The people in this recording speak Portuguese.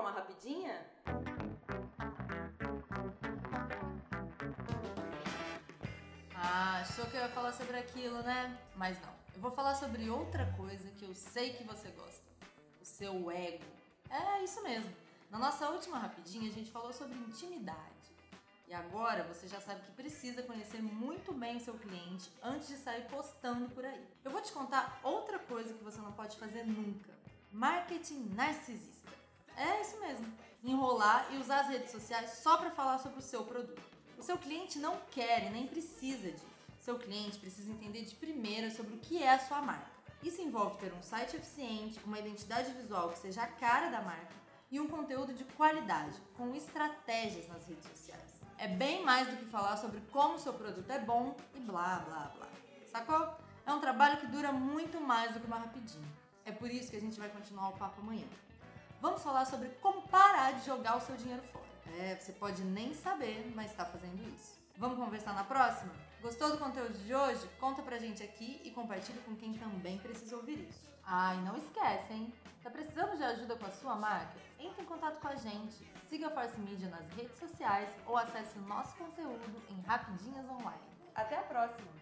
uma rapidinha? Ah, achou que eu ia falar sobre aquilo, né? Mas não. Eu vou falar sobre outra coisa que eu sei que você gosta: o seu ego. É isso mesmo. Na nossa última rapidinha, a gente falou sobre intimidade. E agora você já sabe que precisa conhecer muito bem o seu cliente antes de sair postando por aí. Eu vou te contar outra coisa que você não pode fazer nunca: marketing narcisista. É isso mesmo. Enrolar e usar as redes sociais só para falar sobre o seu produto. O seu cliente não quer e nem precisa disso. Seu cliente precisa entender de primeira sobre o que é a sua marca. Isso envolve ter um site eficiente, uma identidade visual que seja a cara da marca e um conteúdo de qualidade, com estratégias nas redes sociais. É bem mais do que falar sobre como seu produto é bom e blá blá blá. Sacou? É um trabalho que dura muito mais do que uma rapidinha. É por isso que a gente vai continuar o papo amanhã. Vamos falar sobre como parar de jogar o seu dinheiro fora. É, você pode nem saber, mas está fazendo isso. Vamos conversar na próxima? Gostou do conteúdo de hoje? Conta pra gente aqui e compartilha com quem também precisa ouvir isso. Ah, e não esquece, hein? Tá precisando de ajuda com a sua marca? Entre em contato com a gente. Siga a Force Media nas redes sociais ou acesse o nosso conteúdo em Rapidinhas Online. Até a próxima!